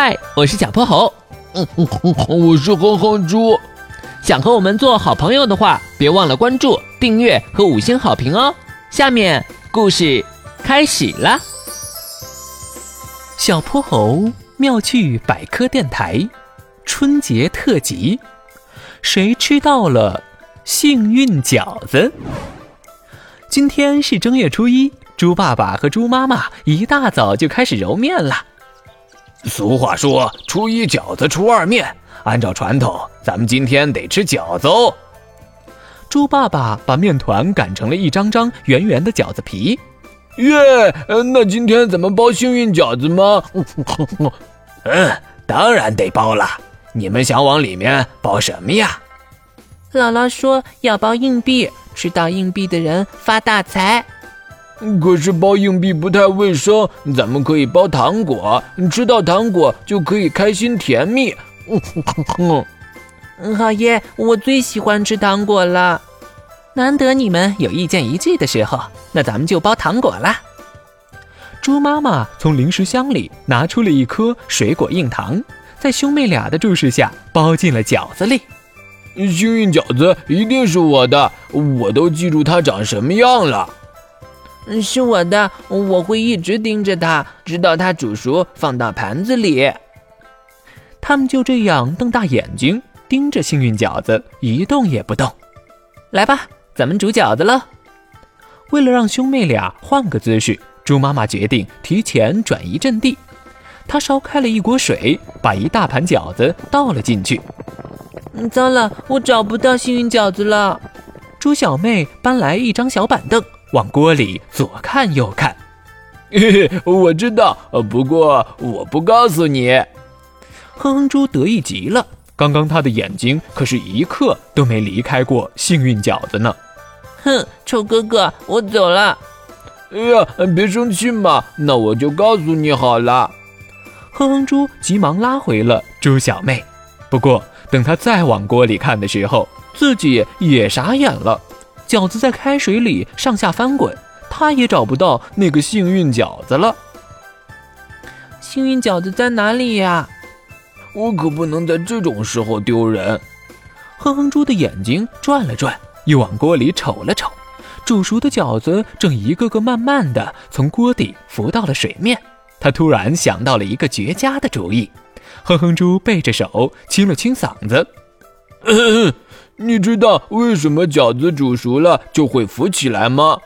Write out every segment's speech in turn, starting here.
嗨，我是小泼猴。嗯嗯嗯，我是哼哼猪。想和我们做好朋友的话，别忘了关注、订阅和五星好评哦。下面故事开始了。小泼猴妙趣百科电台春节特辑：谁吃到了幸运饺子？今天是正月初一，猪爸爸和猪妈妈一大早就开始揉面了。俗话说：“初一饺子，初二面。”按照传统，咱们今天得吃饺子哦。猪爸爸把面团擀成了一张张圆圆的饺子皮。耶，那今天咱们包幸运饺子吗？嗯，当然得包了。你们想往里面包什么呀？姥姥说要包硬币，吃到硬币的人发大财。可是包硬币不太卫生，咱们可以包糖果，吃到糖果就可以开心甜蜜。嗯，好耶，我最喜欢吃糖果了。难得你们有意见一致的时候，那咱们就包糖果啦。猪妈妈从零食箱里拿出了一颗水果硬糖，在兄妹俩的注视下包进了饺子里。幸运饺子一定是我的，我都记住它长什么样了。嗯，是我的，我会一直盯着它，直到它煮熟，放到盘子里。他们就这样瞪大眼睛盯着幸运饺子，一动也不动。来吧，咱们煮饺子了。为了让兄妹俩换个姿势，猪妈妈决定提前转移阵地。她烧开了一锅水，把一大盘饺子倒了进去。糟了，我找不到幸运饺子了。猪小妹搬来一张小板凳。往锅里左看右看，嘿嘿，我知道，不过我不告诉你。哼哼猪得意极了，刚刚他的眼睛可是一刻都没离开过幸运饺子呢。哼，臭哥哥，我走了。哎呀，别生气嘛，那我就告诉你好了。哼哼猪急忙拉回了猪小妹，不过等他再往锅里看的时候，自己也傻眼了。饺子在开水里上下翻滚，他也找不到那个幸运饺子了。幸运饺子在哪里呀？我可不能在这种时候丢人。哼哼猪的眼睛转了转，又往锅里瞅了瞅，煮熟的饺子正一个个慢慢的从锅底浮到了水面。他突然想到了一个绝佳的主意。哼哼猪背着手，清了清嗓子。你知道为什么饺子煮熟了就会浮起来吗？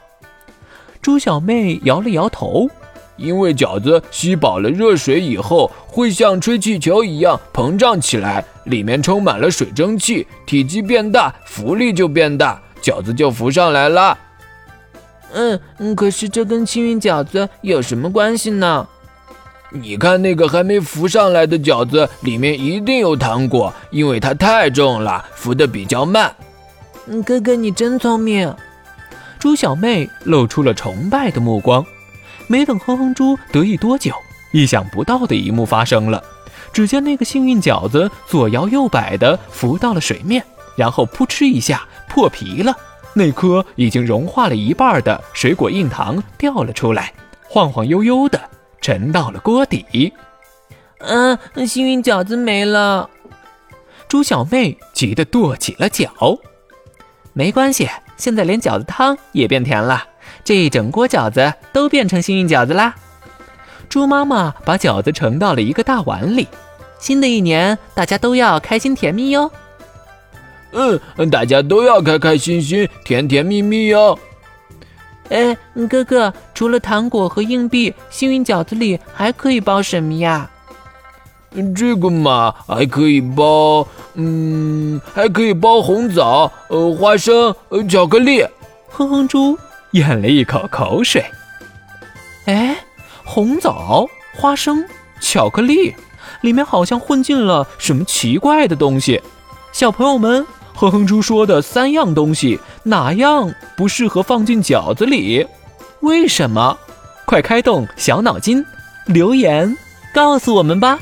猪小妹摇了摇头。因为饺子吸饱了热水以后，会像吹气球一样膨胀起来，里面充满了水蒸气，体积变大，浮力就变大，饺子就浮上来了。嗯嗯，可是这跟幸运饺子有什么关系呢？你看那个还没浮上来的饺子，里面一定有糖果，因为它太重了，浮得比较慢。嗯，哥哥你真聪明。猪小妹露出了崇拜的目光。没等哼哼猪得意多久，意想不到的一幕发生了。只见那个幸运饺子左摇右摆地浮到了水面，然后扑哧一下破皮了。那颗已经融化了一半的水果硬糖掉了出来，晃晃悠悠地。沉到了锅底，嗯，幸运饺子没了。猪小妹急得跺起了脚。没关系，现在连饺子汤也变甜了，这一整锅饺子都变成幸运饺子啦。猪妈妈把饺子盛到了一个大碗里。新的一年，大家都要开心甜蜜哟。嗯，大家都要开开心心、甜甜蜜蜜哟。哎，哥哥，除了糖果和硬币，幸运饺子里还可以包什么呀？这个嘛，还可以包，嗯，还可以包红枣、呃，花生、呃，巧克力。哼哼猪咽了一口口水。哎，红枣、花生、巧克力，里面好像混进了什么奇怪的东西。小朋友们。哼哼猪说的三样东西，哪样不适合放进饺子里？为什么？快开动小脑筋，留言告诉我们吧。